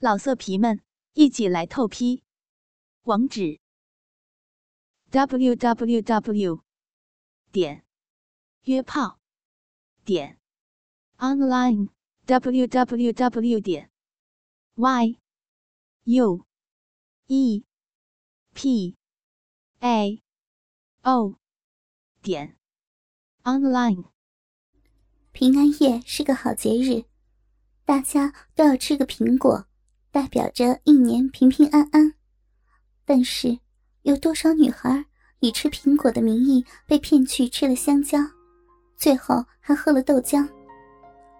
老色皮们，一起来透批！网址：w w w 点约炮点 online w w w 点 y u e p a o 点 online。平安夜是个好节日，大家都要吃个苹果。代表着一年平平安安，但是有多少女孩以吃苹果的名义被骗去吃了香蕉，最后还喝了豆浆？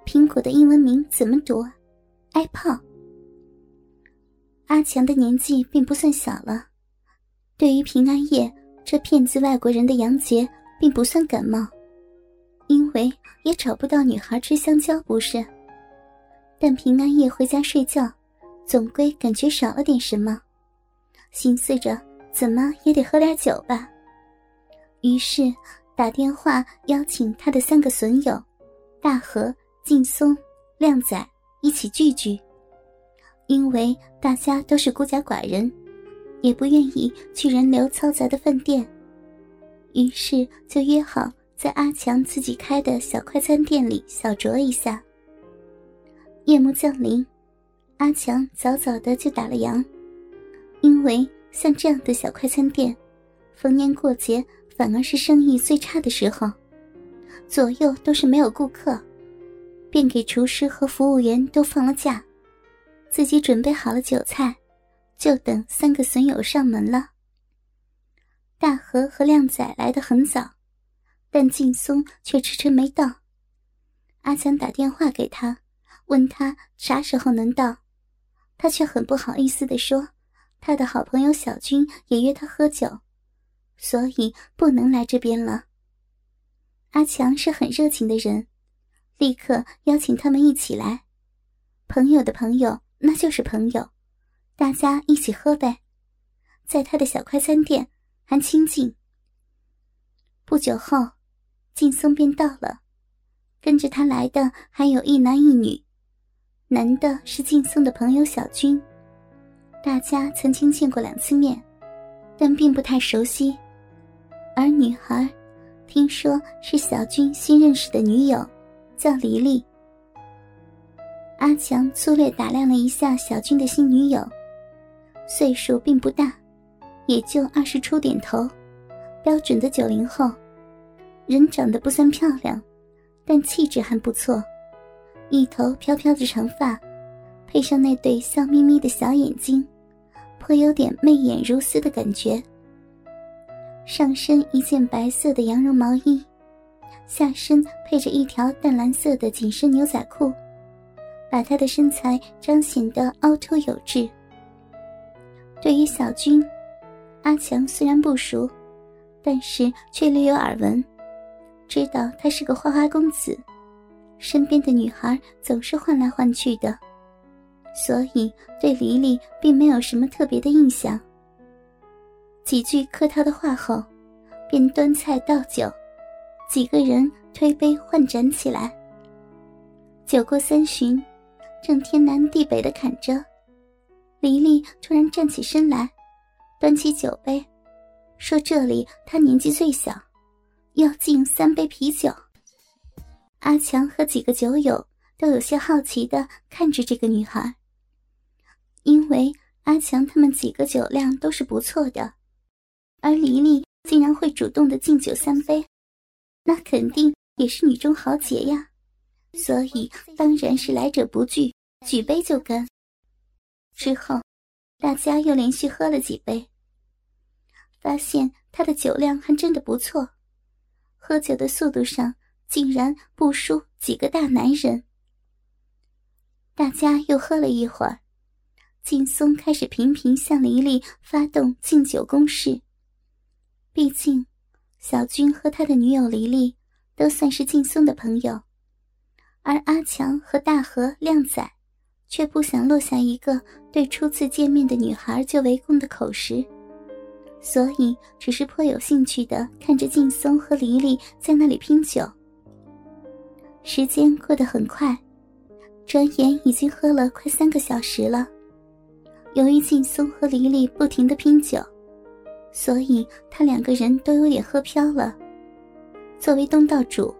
苹果的英文名怎么读？apple。阿强的年纪并不算小了，对于平安夜这骗子外国人的洋节，并不算感冒，因为也找不到女孩吃香蕉，不是？但平安夜回家睡觉。总归感觉少了点什么，心思着怎么也得喝点酒吧。于是打电话邀请他的三个损友大和、劲松、靓仔一起聚聚。因为大家都是孤家寡人，也不愿意去人流嘈杂的饭店，于是就约好在阿强自己开的小快餐店里小酌一下。夜幕降临。阿强早早的就打了烊，因为像这样的小快餐店，逢年过节反而是生意最差的时候，左右都是没有顾客，便给厨师和服务员都放了假，自己准备好了酒菜，就等三个损友上门了。大和和靓仔来的很早，但劲松却迟迟没到。阿强打电话给他，问他啥时候能到。他却很不好意思的说：“他的好朋友小军也约他喝酒，所以不能来这边了。”阿强是很热情的人，立刻邀请他们一起来。朋友的朋友那就是朋友，大家一起喝呗，在他的小快餐店还清静。不久后，劲松便到了，跟着他来的还有一男一女。男的是劲松的朋友小军，大家曾经见过两次面，但并不太熟悉。而女孩，听说是小军新认识的女友，叫黎黎。阿强粗略打量了一下小军的新女友，岁数并不大，也就二十出点头，标准的九零后，人长得不算漂亮，但气质还不错。一头飘飘的长发，配上那对笑眯眯的小眼睛，颇有点媚眼如丝的感觉。上身一件白色的羊绒毛衣，下身配着一条淡蓝色的紧身牛仔裤，把她的身材彰显得凹凸有致。对于小军，阿强虽然不熟，但是却略有耳闻，知道他是个花花公子。身边的女孩总是换来换去的，所以对黎黎并没有什么特别的印象。几句客套的话后，便端菜倒酒，几个人推杯换盏起来。酒过三巡，正天南地北的侃着，黎黎突然站起身来，端起酒杯，说：“这里她年纪最小，要敬三杯啤酒。”阿强和几个酒友都有些好奇的看着这个女孩，因为阿强他们几个酒量都是不错的，而黎黎竟然会主动的敬酒三杯，那肯定也是女中豪杰呀，所以当然是来者不拒，举杯就干。之后，大家又连续喝了几杯，发现他的酒量还真的不错，喝酒的速度上。竟然不输几个大男人。大家又喝了一会儿，劲松开始频频向黎黎发动敬酒攻势。毕竟，小军和他的女友黎黎都算是劲松的朋友，而阿强和大和靓仔却不想落下一个对初次见面的女孩就围攻的口实，所以只是颇有兴趣的看着劲松和黎黎在那里拼酒。时间过得很快，转眼已经喝了快三个小时了。由于劲松和黎黎不停的拼酒，所以他两个人都有点喝飘了。作为东道主，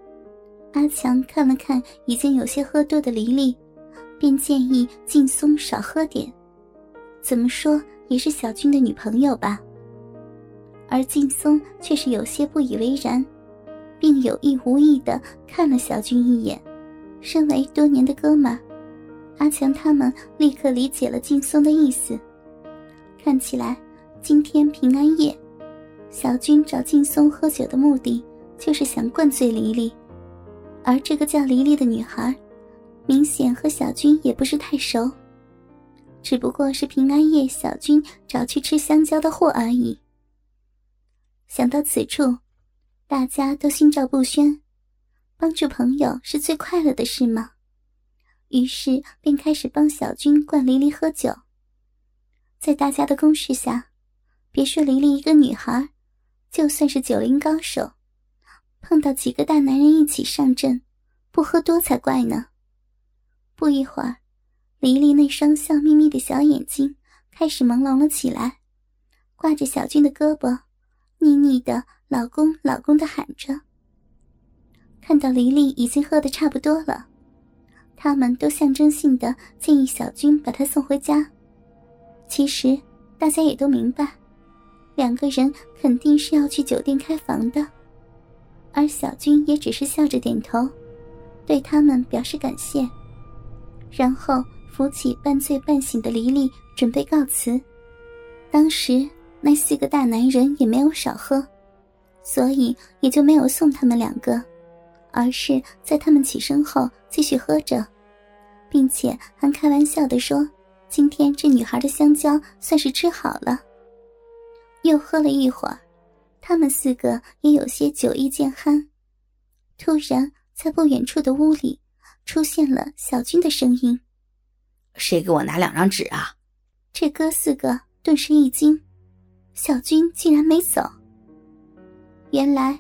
阿强看了看已经有些喝多的黎黎，便建议劲松少喝点。怎么说也是小军的女朋友吧。而劲松却是有些不以为然，并有意无意的看了小军一眼。身为多年的哥们，阿强他们立刻理解了劲松的意思。看起来今天平安夜，小军找劲松喝酒的目的。就是想灌醉黎黎，而这个叫黎黎的女孩，明显和小军也不是太熟，只不过是平安夜小军找去吃香蕉的货而已。想到此处，大家都心照不宣，帮助朋友是最快乐的事吗？于是便开始帮小军灌黎黎喝酒。在大家的攻势下，别说黎黎一个女孩，就算是酒龄高手。碰到几个大男人一起上阵，不喝多才怪呢。不一会儿，黎黎那双笑眯眯的小眼睛开始朦胧了起来，挂着小军的胳膊，腻腻的“老公，老公”的喊着。看到黎黎已经喝得差不多了，他们都象征性的建议小军把她送回家。其实大家也都明白，两个人肯定是要去酒店开房的。而小军也只是笑着点头，对他们表示感谢，然后扶起半醉半醒的黎黎，准备告辞。当时那四个大男人也没有少喝，所以也就没有送他们两个，而是在他们起身后继续喝着，并且还开玩笑的说：“今天这女孩的香蕉算是吃好了。”又喝了一会儿。他们四个也有些酒意渐酣，突然，在不远处的屋里出现了小军的声音：“谁给我拿两张纸啊？”这哥四个顿时一惊，小军竟然没走。原来，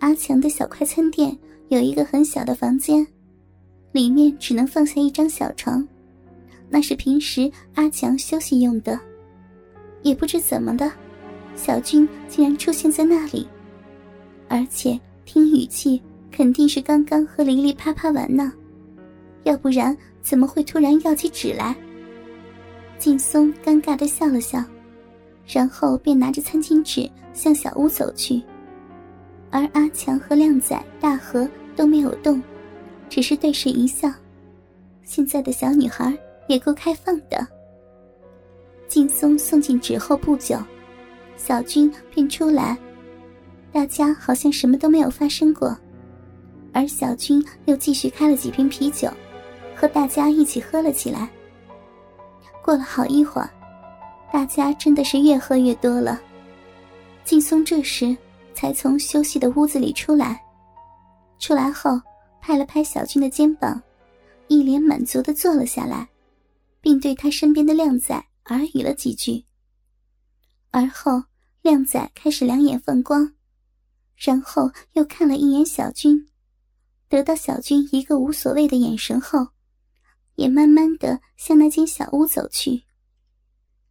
阿强的小快餐店有一个很小的房间，里面只能放下一张小床，那是平时阿强休息用的。也不知怎么的。小军竟然出现在那里，而且听语气肯定是刚刚和黎黎啪啪完呢，要不然怎么会突然要起纸来？劲松尴尬的笑了笑，然后便拿着餐巾纸向小屋走去，而阿强和靓仔、大和都没有动，只是对视一笑。现在的小女孩也够开放的。劲松送进纸后不久。小军便出来，大家好像什么都没有发生过，而小军又继续开了几瓶啤酒，和大家一起喝了起来。过了好一会儿，大家真的是越喝越多了。劲松这时才从休息的屋子里出来，出来后拍了拍小军的肩膀，一脸满足的坐了下来，并对他身边的靓仔耳语了几句。而后，靓仔开始两眼放光，然后又看了一眼小军，得到小军一个无所谓的眼神后，也慢慢的向那间小屋走去。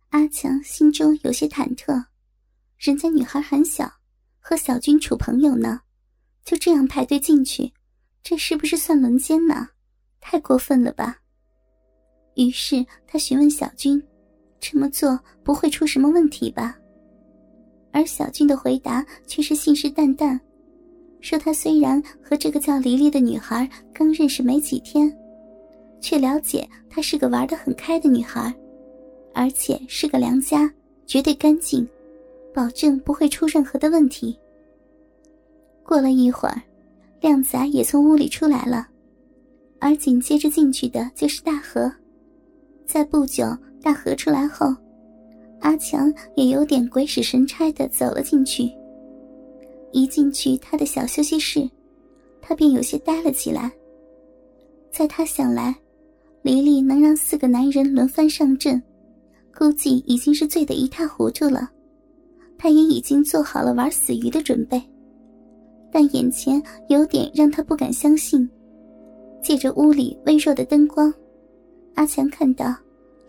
阿强心中有些忐忑，人家女孩很小，和小军处朋友呢，就这样排队进去，这是不是算轮奸呢？太过分了吧！于是他询问小军。这么做不会出什么问题吧？而小军的回答却是信誓旦旦，说他虽然和这个叫黎黎的女孩刚认识没几天，却了解她是个玩得很开的女孩，而且是个良家，绝对干净，保证不会出任何的问题。过了一会儿，靓仔也从屋里出来了，而紧接着进去的就是大河，在不久。大河出来后，阿强也有点鬼使神差的走了进去。一进去他的小休息室，他便有些呆了起来。在他想来，黎黎能让四个男人轮番上阵，估计已经是醉得一塌糊涂了。他也已经做好了玩死鱼的准备，但眼前有点让他不敢相信。借着屋里微弱的灯光，阿强看到。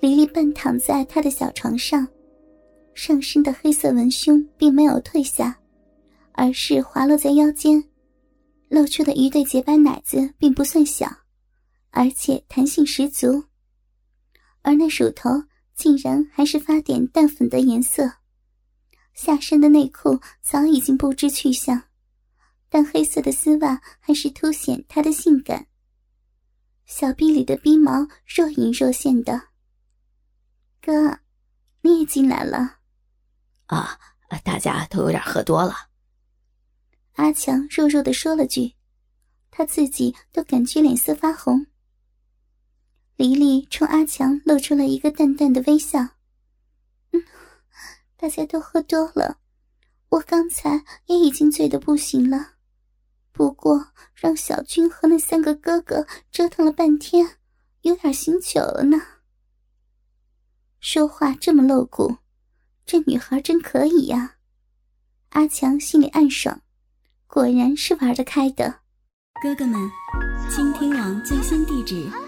黎黎半躺在他的小床上，上身的黑色文胸并没有退下，而是滑落在腰间，露出的一对洁白奶子并不算小，而且弹性十足。而那乳头竟然还是发点淡粉的颜色，下身的内裤早已经不知去向，但黑色的丝袜还是凸显她的性感。小臂里的逼毛若隐若现的。哥，你也进来了。啊，大家都有点喝多了。阿强弱弱的说了句，他自己都感觉脸色发红。冲阿强露出了一个淡淡的微笑。嗯，大家都喝多了，我刚才也已经醉得不行了。不过让小军和那三个哥哥折腾了半天，有点醒酒了呢。说话这么露骨，这女孩真可以呀！阿强心里暗爽，果然是玩得开的。哥哥们，倾听网最新地址。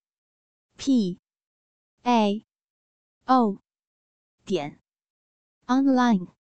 p a o 点 online。